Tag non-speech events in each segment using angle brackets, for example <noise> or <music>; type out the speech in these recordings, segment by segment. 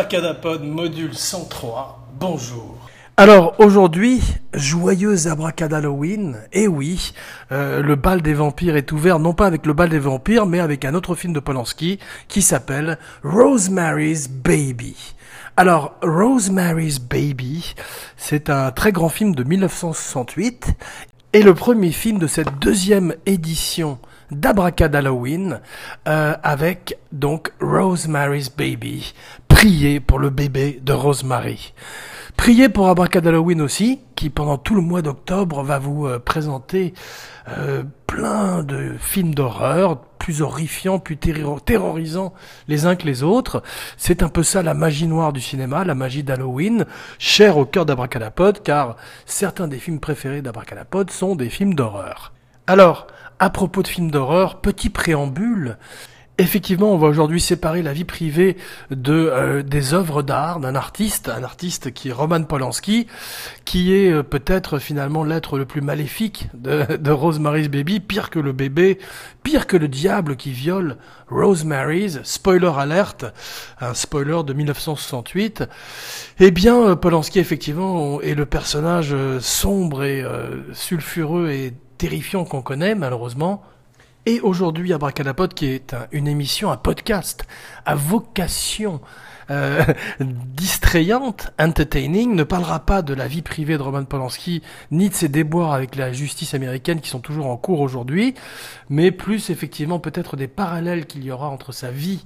Abracadapod module 103, bonjour. Alors aujourd'hui, joyeuse abracadalloween, et oui, euh, le bal des vampires est ouvert non pas avec le bal des vampires, mais avec un autre film de Polanski qui s'appelle Rosemary's Baby. Alors, Rosemary's Baby, c'est un très grand film de 1968 et le premier film de cette deuxième édition d'Abracadalloween euh, avec donc Rosemary's Baby. Priez pour le bébé de Rosemary. Priez pour Abracadalloween aussi, qui pendant tout le mois d'octobre va vous euh, présenter euh, plein de films d'horreur, plus horrifiants, plus terrorisants les uns que les autres. C'est un peu ça la magie noire du cinéma, la magie d'Halloween, chère au cœur d'Abracadapod, car certains des films préférés d'Abracadapod sont des films d'horreur. Alors, à propos de films d'horreur, petit préambule, Effectivement, on va aujourd'hui séparer la vie privée de euh, des œuvres d'art d'un artiste, un artiste qui est Roman Polanski, qui est euh, peut-être finalement l'être le plus maléfique de, <laughs> Rosemary's Baby, pire que le bébé, pire que le diable qui viole Rosemary's. Spoiler alerte, un spoiler de 1968. Eh bien, euh, Polanski effectivement est le personnage sombre et sulfureux et terrifiant qu'on connaît malheureusement et aujourd'hui, Abracadapod, qui est une émission, un podcast à vocation euh, <laughs> distrayante, entertaining, ne parlera pas de la vie privée de Roman Polanski, ni de ses déboires avec la justice américaine qui sont toujours en cours aujourd'hui, mais plus effectivement peut-être des parallèles qu'il y aura entre sa vie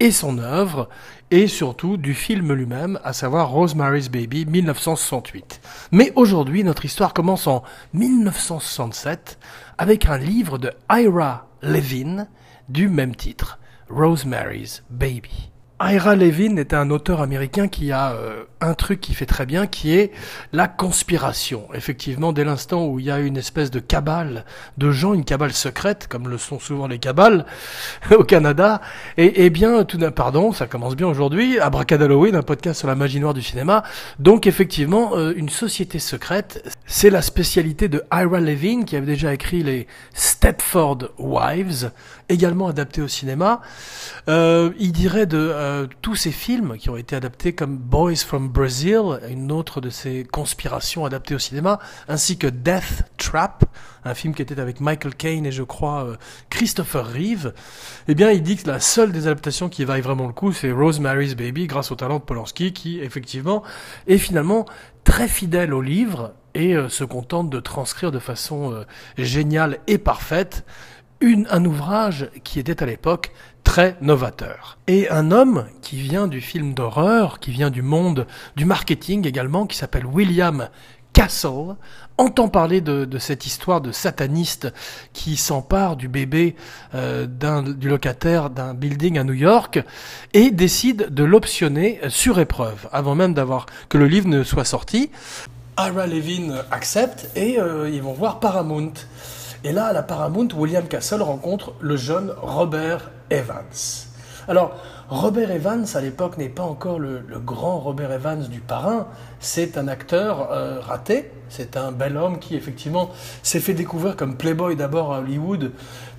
et son œuvre, et surtout du film lui-même, à savoir Rosemary's Baby 1968. Mais aujourd'hui, notre histoire commence en 1967 avec un livre de Ira Levin du même titre, Rosemary's Baby. Ira Levin est un auteur américain qui a euh, un truc qui fait très bien, qui est la conspiration. Effectivement, dès l'instant où il y a une espèce de cabale de gens, une cabale secrète, comme le sont souvent les cabales <laughs> au Canada, et, et bien, tout d'un pardon, ça commence bien aujourd'hui, Abracadalloween, un podcast sur la magie noire du cinéma. Donc, effectivement, euh, une société secrète, c'est la spécialité de Ira Levin, qui avait déjà écrit les Stepford Wives, également adapté au cinéma. Euh, il dirait de euh, tous ces films qui ont été adaptés comme Boys from Brazil, une autre de ces conspirations adaptées au cinéma, ainsi que Death Trap, un film qui était avec Michael Caine et je crois euh, Christopher Reeve. Eh bien, il dit que la seule des adaptations qui vaille vraiment le coup, c'est Rosemary's Baby, grâce au talent de Polanski, qui effectivement est finalement très fidèle au livre et euh, se contente de transcrire de façon géniale et parfaite une, un ouvrage qui était à l'époque très novateur. Et un homme qui vient du film d'horreur, qui vient du monde du marketing également, qui s'appelle William Castle, entend parler de, cette histoire de sataniste qui s'empare du bébé euh, du locataire d'un building à New York et décide de l'optionner sur épreuve, avant même d'avoir que le livre ne soit sorti. Ira Levin accepte et euh, ils vont voir Paramount. Et là, à la Paramount, William Castle rencontre le jeune Robert Evans. Alors, Robert Evans, à l'époque, n'est pas encore le, grand Robert Evans du parrain. C'est un acteur euh, raté. C'est un bel homme qui, effectivement, s'est fait découvrir comme playboy d'abord à Hollywood,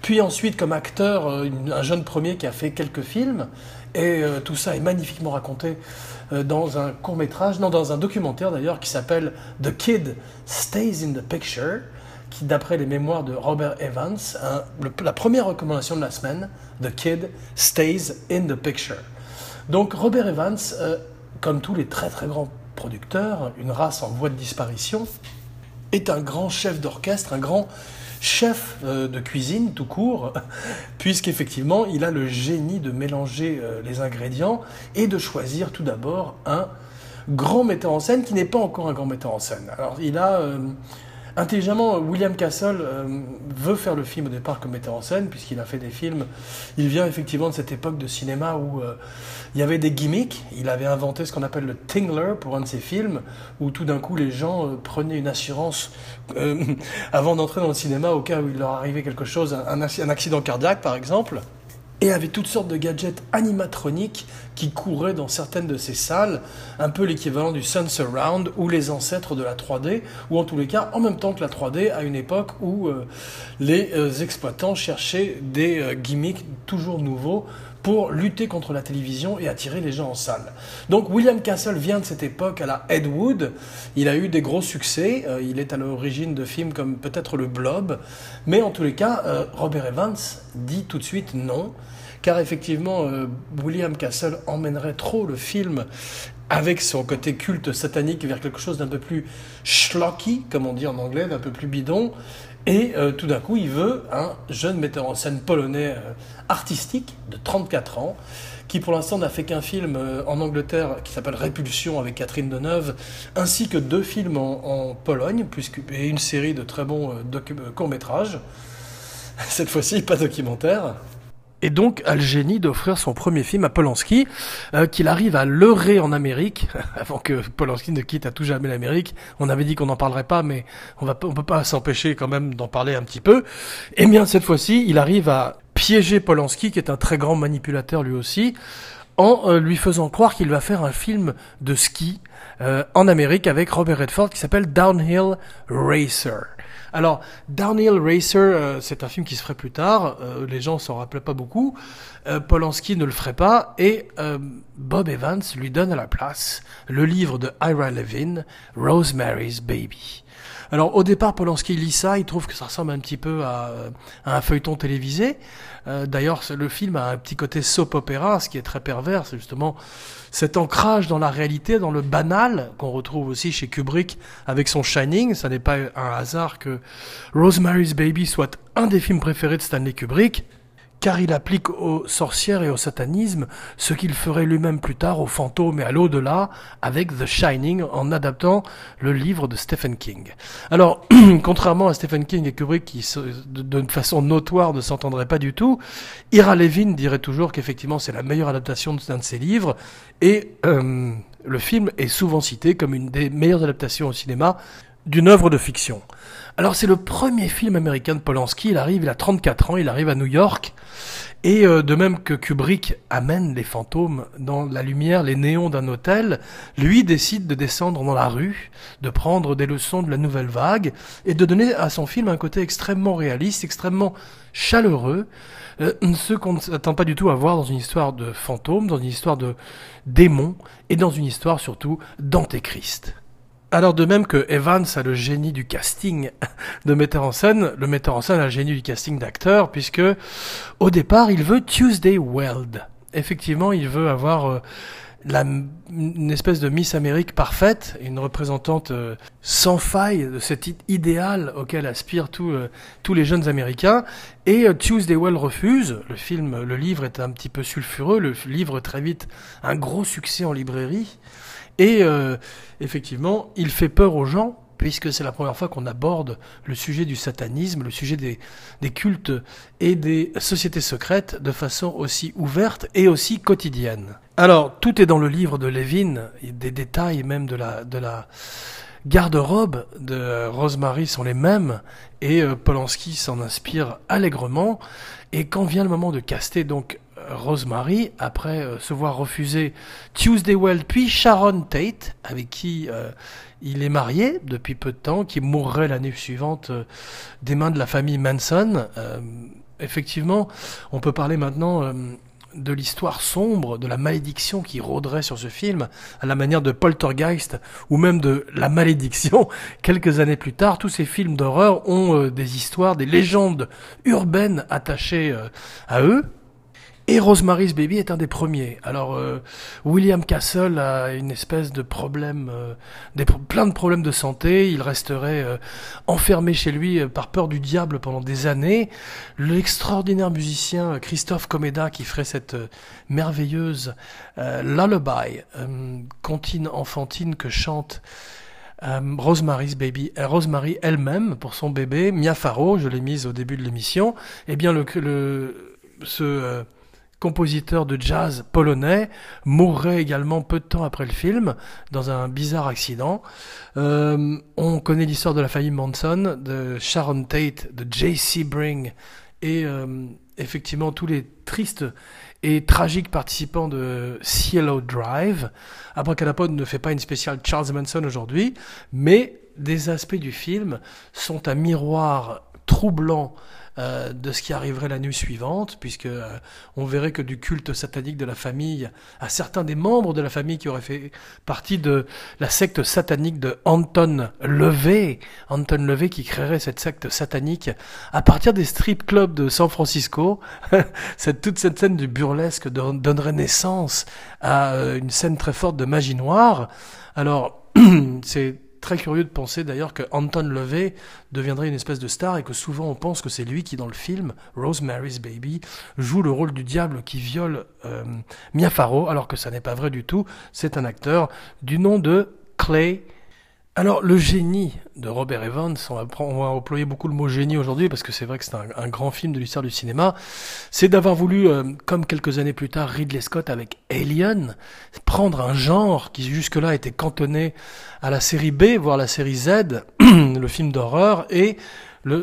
puis ensuite comme acteur, euh, un jeune premier qui a fait quelques films. Et euh, tout ça est magnifiquement raconté dans un court métrage, non, dans un documentaire d'ailleurs, qui s'appelle The Kid Stays in the Picture qui, d'après les mémoires de Robert Evans, la première recommandation de la semaine, The Kid Stays in the Picture. Donc Robert Evans, euh, comme tous les très très grands producteurs, une race en voie de disparition, est un grand chef d'orchestre, un grand chef euh, de cuisine tout court, <laughs> puisqu'effectivement il a le génie de mélanger euh, les ingrédients et de choisir tout d'abord un grand metteur en scène qui n'est pas encore un grand metteur en scène. Alors il a Intelligemment, William Castle euh, veut faire le film au départ comme metteur en scène, puisqu'il a fait des films. Il vient effectivement de cette époque de cinéma où euh, il y avait des gimmicks. Il avait inventé ce qu'on appelle le Tingler pour un de ses films, où tout d'un coup les gens euh, prenaient une assurance <laughs> avant d'entrer dans le cinéma au cas où il leur arrivait quelque chose, un accident cardiaque par exemple et avait toutes sortes de gadgets animatroniques qui couraient dans certaines de ces salles, un peu l'équivalent du Sun Surround ou les ancêtres de la 3D, ou en tous les cas en même temps que la 3D à une époque où euh, les euh, exploitants cherchaient des euh, gimmicks toujours nouveaux pour lutter contre la télévision et attirer les gens en salle. Donc William Castle vient de cette époque à la Ed Wood. Il a eu des gros succès. Euh, il est à l'origine de films comme peut-être Le Blob. Mais en tous les cas, euh, Robert Evans dit tout de suite non. Car effectivement, euh, William Castle emmènerait trop le film avec son côté culte satanique vers quelque chose d'un peu plus schlocky, comme on dit en anglais, d'un peu plus bidon. Et euh, tout d'un coup, il veut un jeune metteur en scène polonais euh, artistique de 34 ans, qui pour l'instant n'a fait qu'un film euh, en Angleterre qui s'appelle Répulsion avec Catherine Deneuve, ainsi que deux films en, Pologne, et une série de très bons courts-métrages. <laughs> Cette fois-ci, pas documentaire et donc a le génie d'offrir son premier film à Polanski, euh, qu'il arrive à leurrer en Amérique, <laughs> avant que Polanski ne quitte à tout jamais l'Amérique. On avait dit qu'on n'en parlerait pas, mais on va, peut pas s'empêcher quand même d'en parler un petit peu. Et bien cette fois-ci, il arrive à piéger Polanski, qui est un très grand manipulateur lui aussi, en euh, lui faisant croire qu'il va faire un film de ski euh, en Amérique avec Robert Redford qui s'appelle Downhill Racer. Alors, Downhill Racer, euh, c'est un film qui se ferait plus tard. Euh, les gens s'en rappelaient pas beaucoup. Euh, Polanski ne le ferait pas. Et Bob Evans lui donne à la place le livre de Ira Levin, Rosemary's Baby. Alors au départ, Polanski lit ça, il trouve que ça ressemble un petit peu à, un feuilleton télévisé. D'ailleurs, le film a un petit côté soap opéra, ce qui est très pervers, c'est justement cet ancrage dans la réalité, dans le banal, qu'on retrouve aussi chez Kubrick avec son Shining. Ça n'est pas un hasard que Rosemary's Baby soit un des films préférés de Stanley Kubrick car il applique aux sorcières et au satanisme ce qu'il ferait lui-même plus tard aux fantômes et à l'au-delà avec The Shining en adaptant le livre de Stephen King. Alors, <clears throat> contrairement à Stephen King et Kubrick qui de façon notoire ne s'entendraient pas du tout, Ira Levin dirait toujours qu'effectivement c'est la meilleure adaptation d'un de ses livres et euh, le film est souvent cité comme une des meilleures adaptations au cinéma d'une œuvre de fiction. Alors c'est le premier film américain de Polanski, il arrive, il a 34 ans, il arrive à New York, et euh, de même que Kubrick amène les fantômes dans la lumière, les néons d'un hôtel, lui décide de descendre dans la rue, de prendre des leçons de la nouvelle vague, et de donner à son film un côté extrêmement réaliste, extrêmement chaleureux, euh, ce qu'on ne s'attend pas du tout à voir dans une histoire de fantômes, dans une histoire de démons, et dans une histoire surtout d'antéchrist. Alors de même que Evans a le génie du casting de metteur en scène, le metteur en scène a le génie du casting d'acteur, puisque au départ il veut Tuesday Weld. Effectivement, il veut avoir euh, une espèce de Miss Amérique parfaite, une représentante euh, sans faille de cet idéal auquel aspirent tous euh, tous les jeunes Américains. Et Tuesday Weld refuse. Le film, le livre est un petit peu sulfureux. Le livre très vite un gros succès en librairie. Et euh, effectivement, il fait peur aux gens puisque c'est la première fois qu'on aborde le sujet du satanisme, le sujet des, cultes et des sociétés secrètes de façon aussi ouverte et aussi quotidienne. Alors, tout est dans le livre de Lévin, des détails même de la, de la garde-robe de Rosemary sont les mêmes, et euh, Polanski s'en inspire allègrement, et quand vient le moment de caster donc Rosemary, après euh, se voir refuser Tuesday Weld, puis Sharon Tate, avec qui euh, il est marié depuis peu de temps, qui mourrait l'année suivante euh, des mains de la famille Manson. effectivement, on peut parler maintenant de l'histoire sombre, de la malédiction qui rôderait sur ce film, à la manière de Poltergeist, ou même de La Malédiction, <laughs> quelques années plus tard, tous ces films d'horreur ont des histoires, des légendes urbaines attachées à eux, et Rosemary's Baby est un des premiers. Alors euh, William Castle a une espèce de problème, euh, plein de problèmes de santé. Il resterait euh, enfermé chez lui par peur du diable pendant des années. L'extraordinaire musicien Christophe Comeda qui ferait cette merveilleuse lullaby, comptine enfantine que chante Rosemary's Baby, Rosemary elle-même pour son bébé, Mia Farrow, je l'ai mise au début de l'émission. Eh bien le, le ce compositeur de jazz polonais, mourrait également peu de temps après le film dans un bizarre accident. Euh, on connaît l'histoire de la famille Manson, de Sharon Tate, de J.C. Bring et euh, effectivement tous les tristes et tragiques participants de Cielo Drive. Abracadapod ne fait pas une spéciale Charles Manson aujourd'hui, mais des aspects du film sont un miroir troublant euh, de ce qui arriverait la nuit suivante, puisque euh, on verrait que du culte satanique de la famille à certains des membres de la famille qui auraient fait partie de la secte satanique de Anton Levey, Anton Levey qui créerait cette secte satanique à partir des strip clubs de San Francisco. <laughs> cette, toute cette scène du burlesque donnerait naissance à euh, une scène très forte de magie noire. Alors, <clears throat> c'est très curieux de penser d'ailleurs que Anton LaVey deviendrait une espèce de star et que souvent on pense que c'est lui qui dans le film Rosemary's Baby joue le rôle du diable qui viole euh, Mia Farrow alors que ça n'est pas vrai du tout, c'est un acteur du nom de Clay alors, le génie de Robert Evans, on va, on va employer beaucoup le mot génie aujourd'hui parce que c'est vrai que c'est un, grand film de l'histoire du cinéma, c'est d'avoir voulu, euh, comme quelques années plus tard Ridley Scott avec Alien, prendre un genre qui jusque-là était cantonné à la série B, voire la série Z, <clears throat> le film d'horreur, et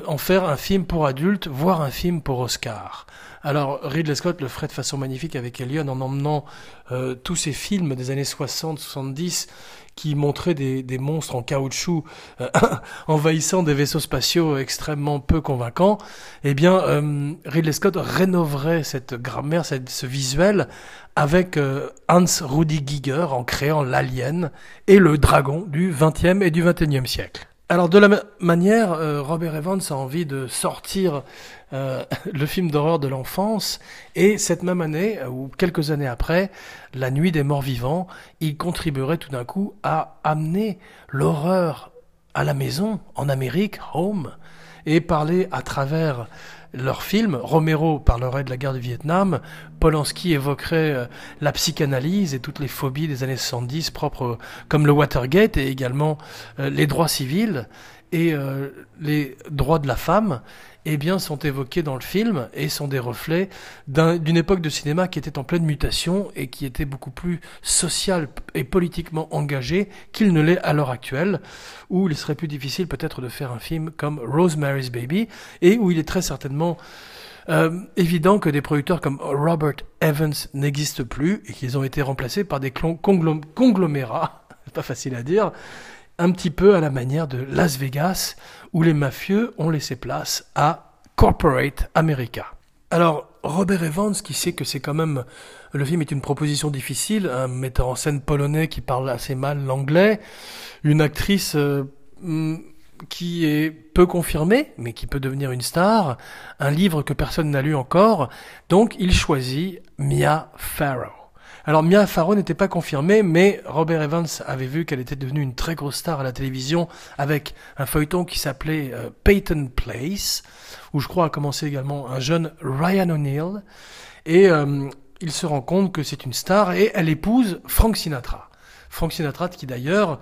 en faire un film pour adultes, voire un film pour Oscar. Alors Ridley Scott le ferait de façon magnifique avec Alien en emmenant euh, tous ces films des années 60-70 qui montraient des, monstres en caoutchouc euh, <laughs> envahissant des vaisseaux spatiaux extrêmement peu convaincants. Eh bien, euh, Ridley Scott rénoverait cette grammaire, ce visuel avec Hans Rudi Giger en créant l'alien et le dragon du 20e et du 21e siècle. Alors de la manière, euh, Robert Evans a envie de sortir euh, <laughs> le film d'horreur de l'enfance et cette même année, euh, ou quelques années après, La Nuit des Morts Vivants, il contribuerait tout d'un coup à amener l'horreur à la maison, en Amérique, home, et parler à travers leur film. Romero parlerait de la guerre du Vietnam, Polanski évoquerait euh, la psychanalyse et toutes les phobies des années 70 propres comme le Watergate et également euh, les droits civils et euh, les droits de la femme eh bien, sont évoqués dans le film et sont des reflets d'une époque de cinéma qui était en pleine mutation et qui était beaucoup plus sociale et politiquement engagée qu'il ne l'est à l'heure actuelle, où il serait plus difficile peut-être de faire un film comme Rosemary's Baby et où il est très certainement euh, évident que des producteurs comme Robert Evans n'existent plus et qu'ils ont été remplacés par des conglomérats, <laughs> pas facile à dire, un petit peu à la manière de Las Vegas, où les mafieux ont laissé place à Corporate America. Alors, Robert Evans, qui sait que c'est quand même, le film est une proposition difficile, un metteur en scène polonais qui parle assez mal l'anglais, une actrice euh, mm, qui est peu confirmée, mais qui peut devenir une star, un livre que personne n'a lu encore, donc il choisit Mia Farrow. Alors Mia Farrow n'était pas confirmée, mais Robert Evans avait vu qu'elle était devenue une très grosse star à la télévision avec un feuilleton qui s'appelait euh, Peyton Place, où je crois a commencé également un jeune Ryan O'Neill, et euh, il se rend compte que c'est une star et elle épouse Frank Sinatra. Frank Sinatra qui d'ailleurs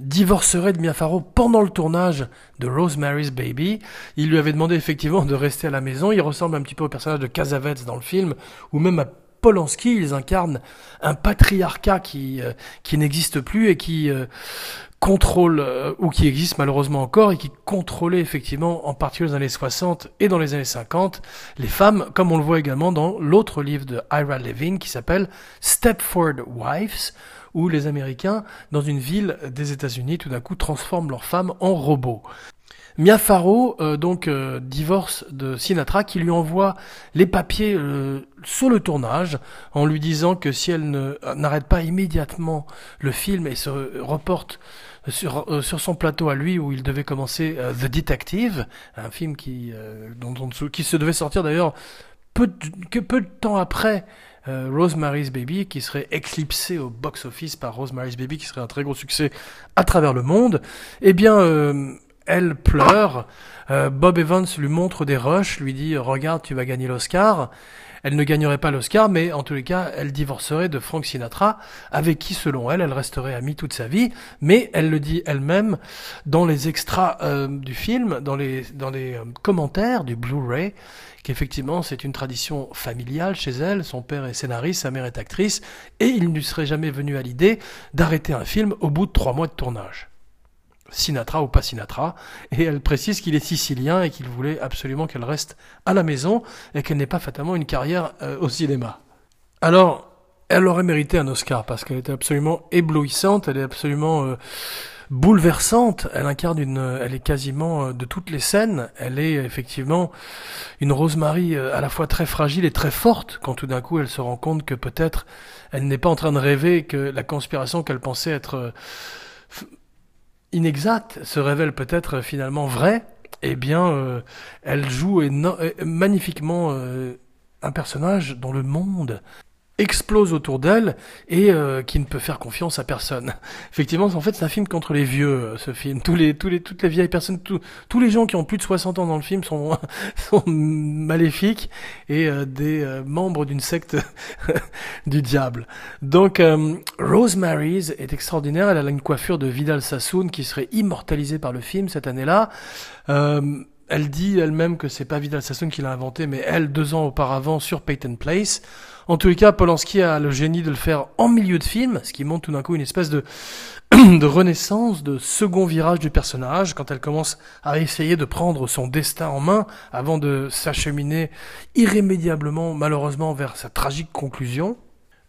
divorcerait de Mia Farrow pendant le tournage de Rosemary's Baby. Il lui avait demandé effectivement de rester à la maison. Il ressemble un petit peu au personnage de Cassavetes dans le film, ou même à Polanski, ils incarnent un patriarcat qui, euh, qui n'existe plus et qui euh, contrôle, euh, ou qui existe malheureusement encore, et qui contrôlait effectivement, en particulier dans les années 60 et dans les années 50, les femmes, comme on le voit également dans l'autre livre de Ira Levin qui s'appelle Stepford Wives, où les Américains, dans une ville des États-Unis, tout d'un coup transforment leurs femmes en robots. Mia Farrow euh, donc euh, divorce de Sinatra qui lui envoie les papiers euh, sur le tournage en lui disant que si elle ne n'arrête pas immédiatement le film et se reporte sur, sur son plateau à lui où il devait commencer The Detective, un film qui dont qui se devait sortir d'ailleurs peu que peu de temps après Rosemary's Baby, qui serait éclipsé au box-office par Rosemary's Baby, qui serait un très gros succès à travers le monde, eh bien, elle pleure. Euh, Bob Evans lui montre des rushs, lui dit regarde, tu vas gagner l'Oscar. Elle ne gagnerait pas l'Oscar, mais en tous les cas, elle divorcerait de Frank Sinatra, avec qui, selon elle, elle resterait amie toute sa vie. Mais elle le dit elle-même dans les extras euh, du film, dans les dans les euh, commentaires du Blu-ray, qu'effectivement c'est une tradition familiale chez elle. Son père est scénariste, sa mère est actrice, et il ne serait jamais venu à l'idée d'arrêter un film au bout de trois mois de tournage. Sinatra ou pas Sinatra, et elle précise qu'il est sicilien et qu'il voulait absolument qu'elle reste à la maison et qu'elle n'ait pas fatalement une carrière euh, au cinéma. Alors, elle aurait mérité un Oscar parce qu'elle était absolument éblouissante, elle est absolument euh, bouleversante. Elle incarne une, elle est quasiment euh, de toutes les scènes. Elle est effectivement une Rosemary euh, à la fois très fragile et très forte quand tout d'un coup elle se rend compte que peut-être elle n'est pas en train de rêver que la conspiration qu'elle pensait être inexacte se révèle peut-être finalement vraie. Eh bien, elle joue magnifiquement un personnage dont le monde explose autour d'elle et euh, qui ne peut faire confiance à personne. <laughs> Effectivement, en fait, c'est un film contre les vieux, euh, ce film. Tous les, tous les, toutes les vieilles personnes, tous les gens qui ont plus de 60 ans dans le film sont, <laughs> sont maléfiques et euh, des membres d'une secte <laughs> du diable. Donc, Rosemary's est extraordinaire. Elle a une coiffure de Vidal Sassoon qui serait immortalisée par le film cette année-là. elle dit elle-même que c'est pas Vidal Sassoon qui l'a inventé, mais elle, deux ans auparavant, sur Peyton Place. En tous les cas, Polanski a le génie de le faire en milieu de film, ce qui montre tout d'un coup une espèce de, <clears throat> de renaissance, de second virage du personnage, quand elle commence à essayer de prendre son destin en main avant de s'acheminer irrémédiablement, malheureusement, vers sa tragique conclusion.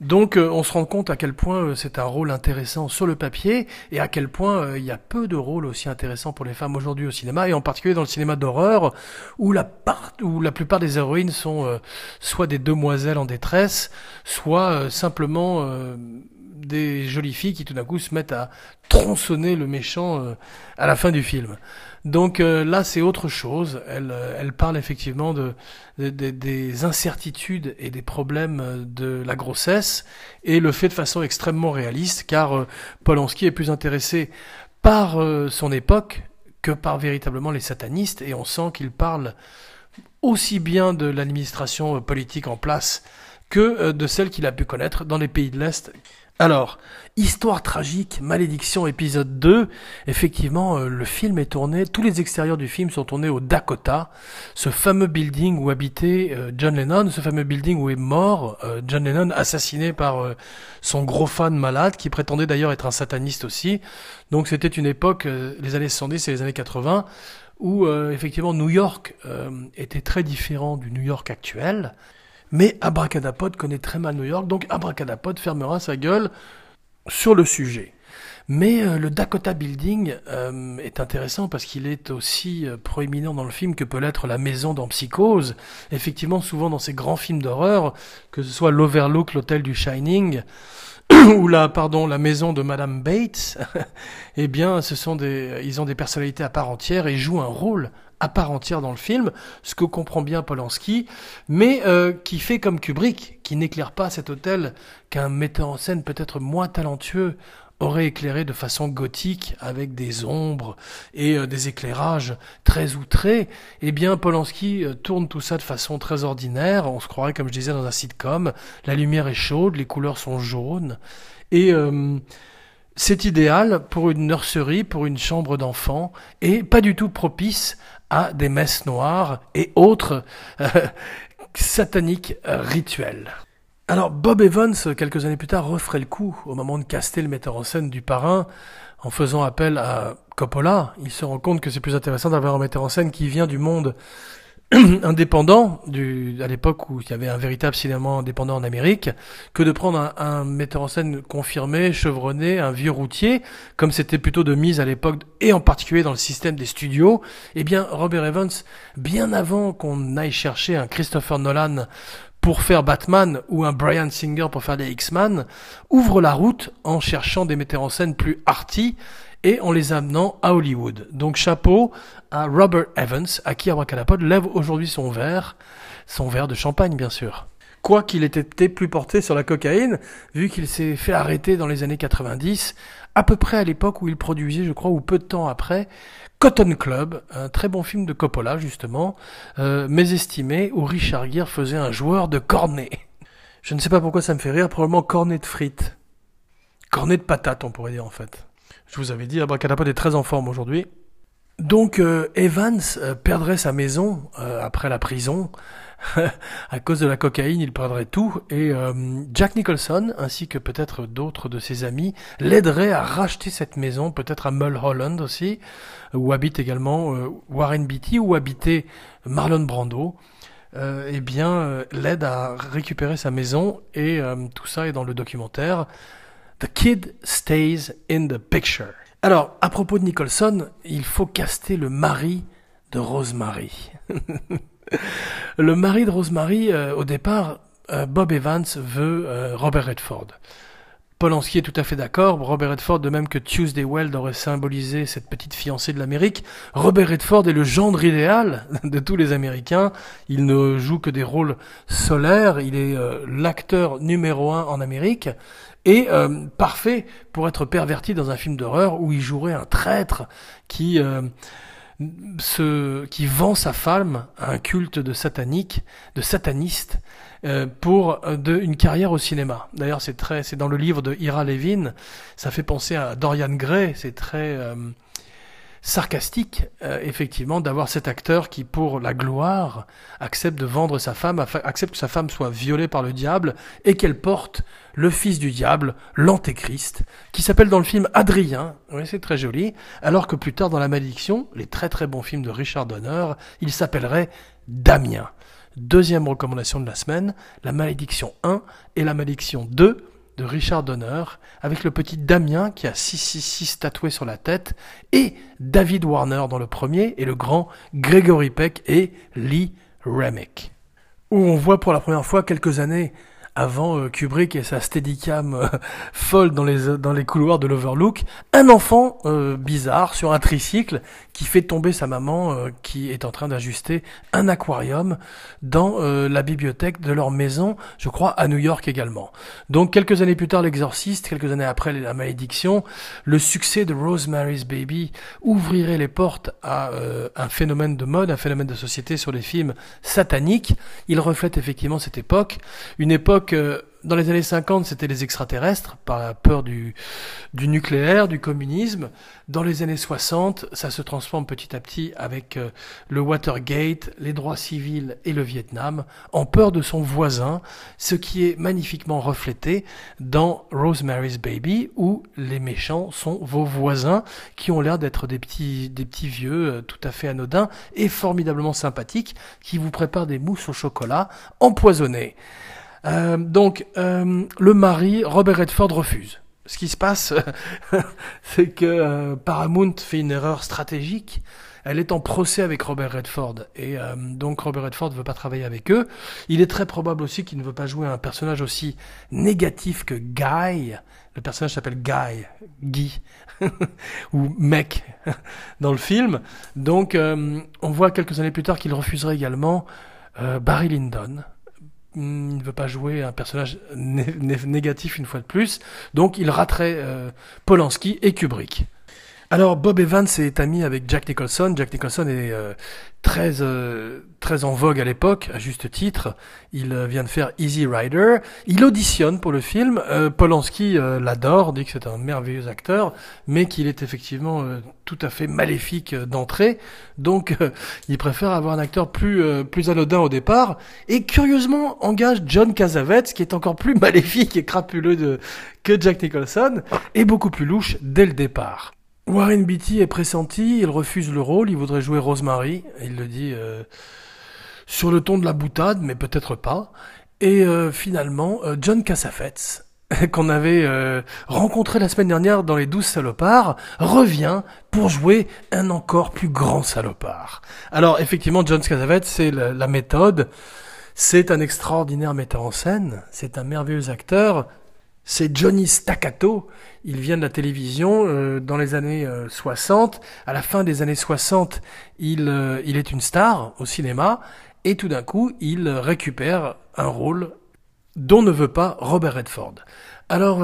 Donc euh, on se rend compte à quel point euh, c'est un rôle intéressant sur le papier et à quel point euh, il y a peu de rôles aussi intéressants pour les femmes aujourd'hui au cinéma et en particulier dans le cinéma d'horreur où la, part, où la plupart des héroïnes sont soit des demoiselles en détresse, soit simplement des jolies filles qui tout d'un coup se mettent à tronçonner le méchant à la fin du film. Donc euh, là, c'est autre chose. Elle, euh, parle effectivement de, des incertitudes et des problèmes de la grossesse et le fait de façon extrêmement réaliste, car Polanski est plus intéressé par son époque que par véritablement les satanistes, et on sent qu'il parle aussi bien de l'administration politique en place que de celle qu'il a pu connaître dans les pays de l'Est. Alors, Histoire tragique, Malédiction épisode 2, effectivement, euh, le film est tourné, tous les extérieurs du film sont tournés au Dakota, ce fameux building où habitait euh, John Lennon, ce fameux building où est mort euh, John Lennon, assassiné par son gros fan malade, qui prétendait d'ailleurs être un sataniste aussi. Donc c'était une époque, les années 70 et les années 80, où effectivement New York était très différent du New York actuel. Mais Abracadapod connaît très mal New York, donc Abracadapod fermera sa gueule sur le sujet. Mais euh, le Dakota Building euh, est intéressant parce qu'il est aussi euh, proéminent dans le film que peut l'être la maison dans Psychose. Effectivement, souvent dans ces grands films d'horreur, que ce soit l'Overlook, l'hôtel du Shining, <coughs> ou la, la maison de Madame Bates, <laughs> eh bien, ce sont des, ils ont des personnalités à part entière et jouent un rôle à part entière dans le film, ce que comprend bien Polanski, mais euh, qui fait comme Kubrick, qui n'éclaire pas cet hôtel qu'un metteur en scène peut-être moins talentueux aurait éclairé de façon gothique avec des ombres et euh, des éclairages très outrés, eh bien Polanski euh, tourne tout ça de façon très ordinaire, on se croirait comme je disais dans un sitcom, la lumière est chaude, les couleurs sont jaunes. Et c'est idéal pour une nurserie, pour une chambre d'enfant et pas du tout propice à des messes noires et autres euh, <laughs> sataniques euh, rituels. Alors Bob Evans, quelques années plus tard, referait le coup au moment de caster le metteur en scène du parrain en faisant appel à Coppola. Il se rend compte que c'est plus intéressant d'avoir un metteur en scène qui vient du monde <clears throat> indépendant du, à l'époque où il y avait un véritable cinéma indépendant en Amérique que de prendre un, metteur en scène confirmé, chevronné, un vieux routier, comme c'était plutôt de mise à l'époque et en particulier dans le système des studios. Eh bien, Robert Evans, bien avant qu'on aille chercher un Christopher Nolan pour faire Batman ou un Brian Singer pour faire les X-Men, ouvre la route en cherchant des metteurs en scène plus arty et en les amenant à Hollywood. Donc chapeau à Robert Evans, à qui Abracadapod lève aujourd'hui son verre, son verre de champagne bien sûr. Quoi qu'il ait été plus porté sur la cocaïne, vu qu'il s'est fait arrêter dans les années 90, à peu près à l'époque où il produisait, je crois, ou peu de temps après, Cotton Club, un très bon film de Coppola justement, euh, mésestimé, où Richard Gere faisait un joueur de cornet. Je ne sais pas pourquoi ça me fait rire, probablement cornet de frites. Cornet de patates, on pourrait dire en fait. Je vous avais dit, Abracadapod est très en forme aujourd'hui. Donc euh, Evans euh, perdrait sa maison euh, après la prison. <laughs> à cause de la cocaïne, il perdrait tout. Et Jack Nicholson, ainsi que peut-être d'autres de ses amis, l'aideraient à racheter cette maison, peut-être à Mulholland aussi, où habite également Warren Beatty, où habitait Marlon Brando. eh bien, l'aide à récupérer sa maison et tout ça est dans le documentaire The Kid Stays in the Picture. Alors, à propos de Nicholson, il faut caster le mari de Rosemary. <laughs> le mari de Rosemary, au départ, Bob Evans veut Robert Redford. Polanski est tout à fait d'accord. Robert Redford, de même que Tuesday Weld aurait symbolisé cette petite fiancée de l'Amérique, Robert Redford est le gendre idéal <laughs> de tous les Américains. Il ne joue que des rôles solaires. Il est euh, l'acteur numéro un en Amérique et euh, parfait pour être perverti dans un film d'horreur où il jouerait un traître qui euh, qui vend sa femme à un culte de satanique, de sataniste, euh, pour une carrière au cinéma. D'ailleurs, c'est très, c'est dans le livre de Ira Levin. Ça fait penser à Dorian Gray. C'est très euh, sarcastique, effectivement, d'avoir cet acteur qui, pour la gloire, accepte de vendre sa femme, accepte que sa femme soit violée par le diable et qu'elle porte le fils du diable, l'antéchrist, qui s'appelle dans le film Adrien. Oui, c'est très joli. Alors que plus tard dans La Malédiction, les très très bons films de Richard Donner, il s'appellerait Damien. Deuxième recommandation de la semaine, La Malédiction 1 et La Malédiction 2 de Richard Donner, avec le petit Damien qui a 666 tatoué sur la tête, et David Warner dans le premier, et le grand Gregory Peck et Lee Remick. Où on voit pour la première fois quelques années avant euh, Kubrick et sa steadicam euh, <laughs> folle dans les, dans les couloirs de l'Overlook, un enfant euh, bizarre sur un tricycle qui fait tomber sa maman qui est en train d'ajuster un aquarium dans la bibliothèque de leur maison, je crois à New York également. Donc quelques années plus tard l'exorciste, quelques années après la malédiction, le succès de Rosemary's Baby ouvrirait les portes à un phénomène de mode, un phénomène de société sur les films sataniques. Il reflète effectivement cette époque, une époque que dans les années 50, c'était les extraterrestres, par la peur du, du nucléaire, du communisme. Dans les années 60, ça se transforme petit à petit avec euh, le Watergate, les droits civils et le Vietnam, en peur de son voisin, ce qui est magnifiquement reflété dans Rosemary's Baby, où les méchants sont vos voisins, qui ont l'air d'être des petits, des petits vieux euh, tout à fait anodins et formidablement sympathiques, qui vous préparent des mousses au chocolat empoisonnées. Euh, donc, euh, le mari, Robert Redford, refuse. Ce qui se passe, <laughs> c'est que euh, Paramount fait une erreur stratégique. Elle est en procès avec Robert Redford et donc Robert Redford ne veut pas travailler avec eux. Il est très probable aussi qu'il ne veut pas jouer un personnage aussi négatif que Guy. Le personnage s'appelle Guy, Guy <laughs> ou Mec <laughs> dans le film. Donc on voit quelques années plus tard qu'il refuserait également Barry Lyndon, ne veut pas jouer un personnage négatif une fois de plus, donc il raterait euh, Polanski et Kubrick. Alors Bob Evans est ami avec Jack Nicholson. Jack Nicholson est euh, très euh, très en vogue à l'époque, à juste titre. Il euh, vient de faire Easy Rider. Il auditionne pour le film. Polanski l'adore, dit que c'est un merveilleux acteur, mais qu'il est effectivement tout à fait maléfique d'entrée. Donc il préfère avoir un acteur plus plus anodin au départ. Et curieusement engage John Cassavetes, qui est encore plus <laughs> maléfique et crapuleux que Jack Nicholson, et beaucoup plus louche dès le départ. Warren Beatty est pressenti, il refuse le rôle, il voudrait jouer Rosemary, il le dit euh, sur le ton de la boutade, mais peut-être pas. Et euh, finalement, euh, John Cassavetes, <laughs> qu'on avait rencontré la semaine dernière dans les douze salopards, revient pour jouer un encore plus grand salopard. Alors effectivement, John Cassavetes, c'est la méthode, c'est un extraordinaire metteur en scène, c'est un merveilleux acteur, c'est Johnny Staccato. Il vient de la télévision euh, dans les années 60. Euh, à la fin des années 60, il, euh, il est une star au cinéma. Et tout d'un coup, il récupère un rôle dont ne veut pas Robert Redford. Alors,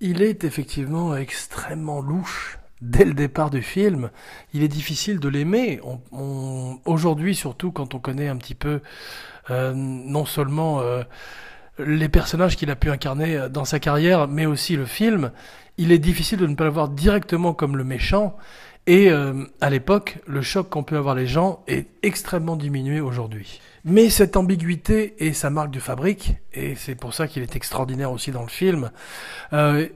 il est effectivement extrêmement louche dès le départ du film. Il est difficile de l'aimer. Aujourd'hui, surtout quand on connaît un petit peu non seulement les personnages qu'il a pu incarner euh, dans sa carrière, mais aussi le film, il est difficile de ne pas le voir directement comme le méchant. Et euh, à l'époque, le choc qu'on peut avoir les gens est extrêmement diminué aujourd'hui. Mais cette ambiguïté est sa marque de fabrique, et c'est pour ça qu'il est extraordinaire aussi dans le film. Euh,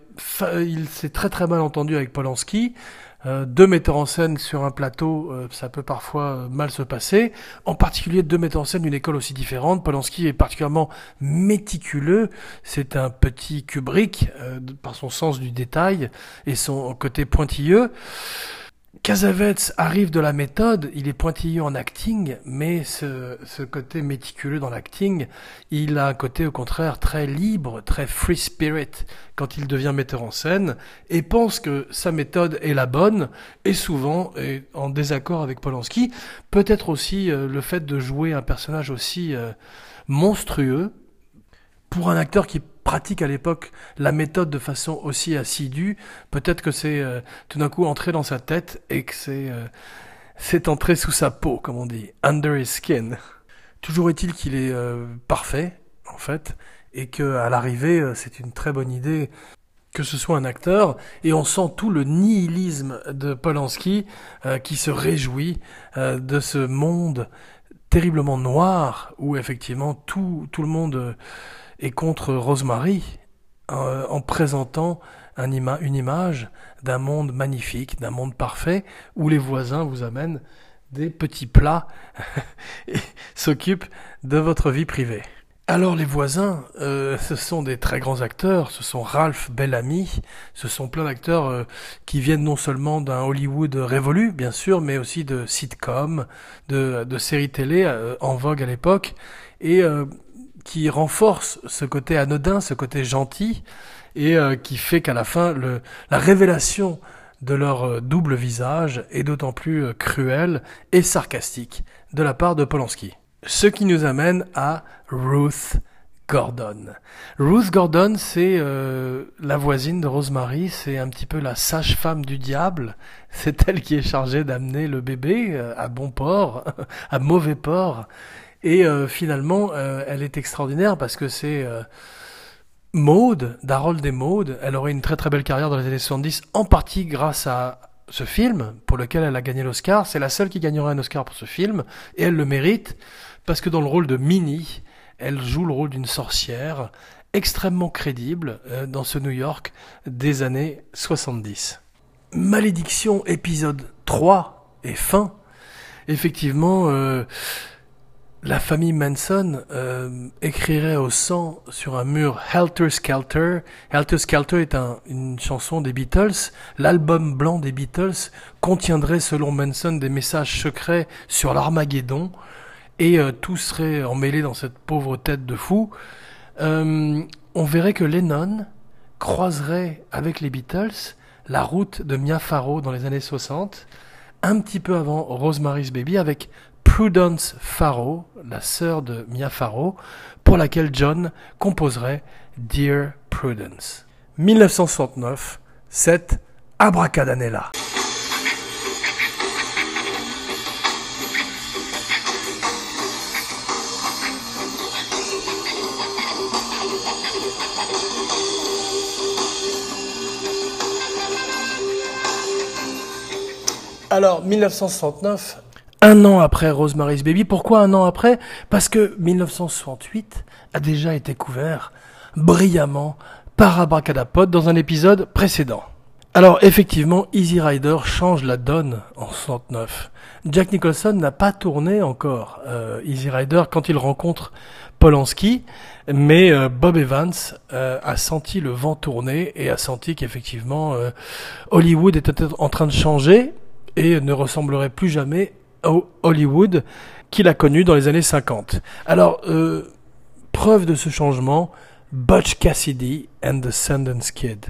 il s'est très très mal entendu avec Polanski. Euh, deux metteurs en scène sur un plateau, euh, ça peut parfois euh, mal se passer. En particulier deux metteurs en scène d'une école aussi différente. Polanski est particulièrement méticuleux. C'est un petit Kubrick par son sens du détail et son côté pointilleux. Casavets arrive de la méthode, il est pointilleux en acting, mais ce, côté méticuleux dans l'acting, il a un côté au contraire très libre, très free spirit quand il devient metteur en scène, et pense que sa méthode est la bonne, et souvent est en désaccord avec Polanski. Peut-être aussi euh, le fait de jouer un personnage aussi euh, monstrueux, pour un acteur qui pratique à l'époque la méthode de façon aussi assidue, peut-être que c'est euh, tout d'un coup entré dans sa tête et que c'est euh, c'est entré sous sa peau, comme on dit, under his skin. Toujours est-il qu'il est, euh, parfait, en fait, et que à l'arrivée, c'est une très bonne idée que ce soit un acteur, et on sent tout le nihilisme de Polanski qui se réjouit de ce monde terriblement noir où effectivement tout, tout le monde et contre Rosemary euh, en présentant un une image d'un monde magnifique, d'un monde parfait, où les voisins vous amènent des petits plats <laughs> et s'occupent de votre vie privée. Alors les voisins, euh, ce sont des très grands acteurs, ce sont Ralph Bellamy, ce sont plein d'acteurs euh, qui viennent non seulement d'un Hollywood révolu, bien sûr, mais aussi de sitcoms, de, de séries télé en vogue à l'époque, et qui renforce ce côté anodin, ce côté gentil, et euh, qui fait qu'à la fin, la révélation de leur euh, double visage est d'autant plus euh, cruelle et sarcastique de la part de Polanski. Ce qui nous amène à Ruth Gordon. Ruth Gordon, c'est la voisine de Rosemary, c'est un petit peu la sage-femme du diable. C'est elle qui est chargée d'amener le bébé à bon port, <laughs> à mauvais port. Et euh, finalement, euh, elle est extraordinaire parce que c'est euh, Maude, Darold et Maude. Elle aurait une très très belle carrière dans les années 70, en partie grâce à ce film pour lequel elle a gagné l'Oscar. C'est la seule qui gagnera un Oscar pour ce film et elle le mérite parce que dans le rôle de Minnie, elle joue le rôle d'une sorcière extrêmement crédible dans ce New York des années 70. Malédiction épisode 3 et fin. Effectivement, euh, la famille Manson euh, écrirait au sang sur un mur Helter Skelter. Helter Skelter est une chanson des Beatles. L'album blanc des Beatles contiendrait selon Manson des messages secrets sur l'Armageddon et euh, tout serait emmêlé dans cette pauvre tête de fou. Euh, on verrait que Lennon croiserait avec les Beatles la route de Mia Farrow dans les années 60, un petit peu avant Rosemary's Baby avec Prudence Farrow, la sœur de Mia Farrow, pour laquelle John composerait Dear Prudence. 1969, c'est Abracadanella. Alors, 1969, un an après Rosemary's Baby. Pourquoi un an après? Parce que 1968 a déjà été couvert brillamment par Abracadapod dans un épisode précédent. Alors effectivement, Easy Rider change la donne en 69. Jack Nicholson n'a pas tourné encore euh, Easy Rider quand il rencontre Polanski, mais euh, Bob Evans euh, a senti le vent tourner et a senti qu'effectivement Hollywood était en train de changer et ne ressemblerait plus jamais Hollywood qu'il a connu dans les années 50. Alors, euh, preuve de ce changement, Butch Cassidy and the Sundance Kid.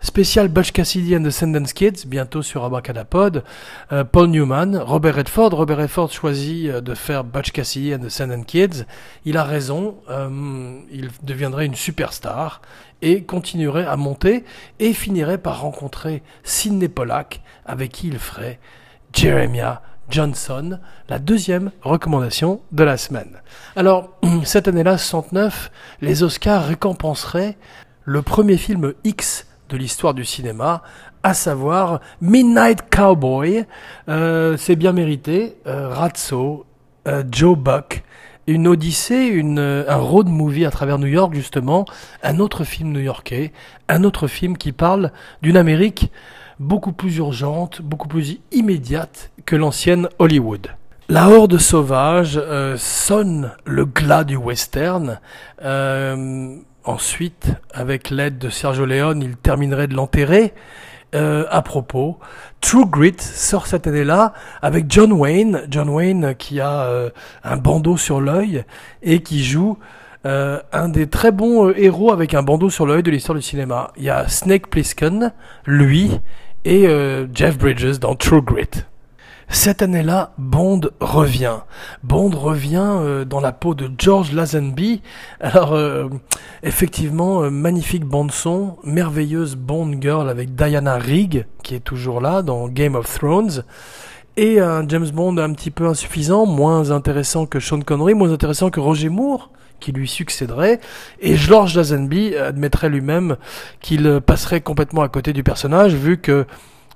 Spécial Butch Cassidy and the Sundance Kids, bientôt sur Abracadapod. Euh, Paul Newman, Robert Redford. Robert Redford choisit euh, de faire Butch Cassidy and the Sundance Kids. Il a raison, il deviendrait une superstar et continuerait à monter et finirait par rencontrer Sidney Pollack avec qui il ferait Jeremiah Johnson, la deuxième recommandation de la semaine. Alors, <clears throat> cette année-là, 69, les Oscars récompenseraient le premier film X de l'histoire du cinéma, à savoir Midnight Cowboy. Euh, c'est bien mérité. Euh, euh, Joe Buck, une odyssée, une, un road movie à travers New York justement, un autre film new-yorkais, un autre film qui parle d'une Amérique beaucoup plus urgente, beaucoup plus immédiate que l'ancienne Hollywood. La horde sauvage euh, sonne le glas du western. Euh, ensuite, avec l'aide de Sergio Leone, il terminerait de l'enterrer. Euh, à propos, True Grit sort cette année-là avec John Wayne, John Wayne qui a un bandeau sur l'œil et qui joue un des très bons héros avec un bandeau sur l'œil de l'histoire du cinéma. Il y a Snake Plissken, lui, et Jeff Bridges dans True Grit. Cette année-là, Bond revient. Bond revient euh, dans la peau de George Lazenby. Alors, euh, effectivement, euh, magnifique bande-son, merveilleuse Bond Girl avec Diana Rigg, qui est toujours là dans Game of Thrones. Et un James Bond un petit peu insuffisant, moins intéressant que Sean Connery, moins intéressant que Roger Moore, qui lui succéderait, et George Lazenby admettrait lui-même qu'il passerait complètement à côté du personnage, vu que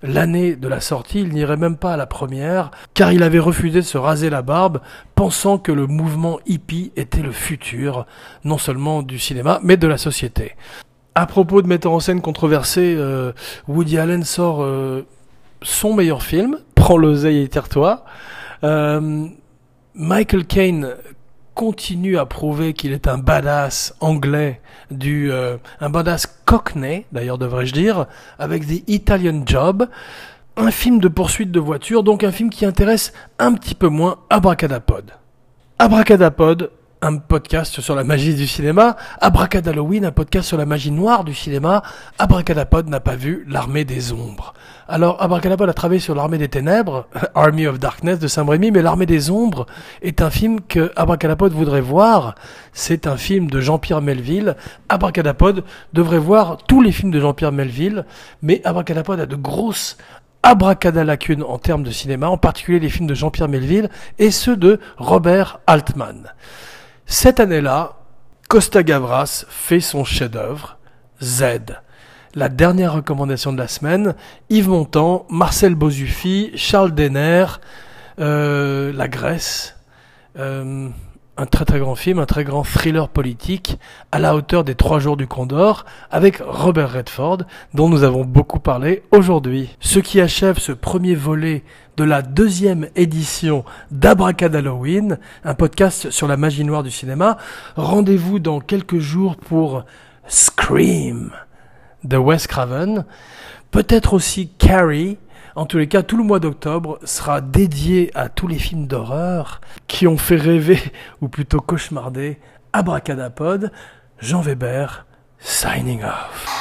l'année de la sortie, il n'irait même pas à la première, car il avait refusé de se raser la barbe, pensant que le mouvement hippie était le futur, non seulement du cinéma, mais de la société. À propos de metteur en scène controversé, euh, Woody Allen sort euh, son meilleur film, Prends l'oseille et tire-toi. Euh, Michael Caine continue à prouver qu'il est un badass anglais, du, euh, un badass cockney, d'ailleurs devrais-je dire, avec des Italian Jobs. Un film de poursuite de voiture, donc un film qui intéresse un petit peu moins Abracadapod. Abracadapod, un podcast sur la magie du cinéma, Abracadalloween, un podcast sur la magie noire du cinéma, Abracadapod n'a pas vu l'armée des ombres. Alors, Abracadapod a travaillé sur l'armée des ténèbres, <laughs> Army of Darkness de Saint-Brémy, mais l'armée des ombres est un film que Abracadapod voudrait voir. C'est un film de Jean-Pierre Melville. Abracadapod devrait voir tous les films de Jean-Pierre Melville, mais Abracadapod a de grosses abracadalacunes en termes de cinéma, en particulier les films de Jean-Pierre Melville et ceux de Robert Altman. Cette année-là, Costa Gavras fait son chef-d'œuvre, Z. La dernière recommandation de la semaine, Yves Montand, Marcel Bozufi, Charles Denner, euh, La Grèce, euh, un très très grand film, un très grand thriller politique à la hauteur des trois jours du Condor avec Robert Redford dont nous avons beaucoup parlé aujourd'hui. Ce qui achève ce premier volet de la deuxième édition d'Abracad Halloween, un podcast sur la magie noire du cinéma. Rendez-vous dans quelques jours pour Scream de Wes Craven, peut-être aussi Carrie, en tous les cas, tout le mois d'octobre sera dédié à tous les films d'horreur qui ont fait rêver, ou plutôt cauchemarder, Abracadapod, Jean Weber, signing off.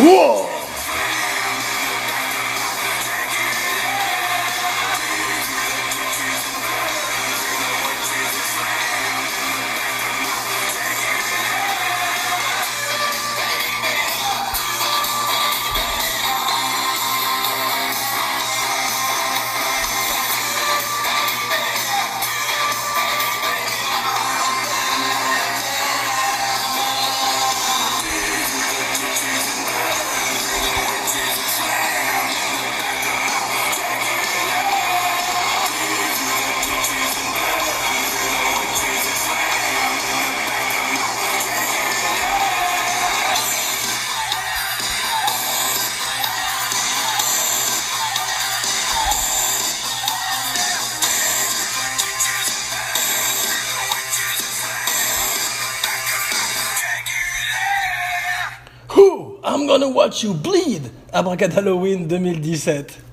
Whoa! You bleed! Abracadalloween 2017.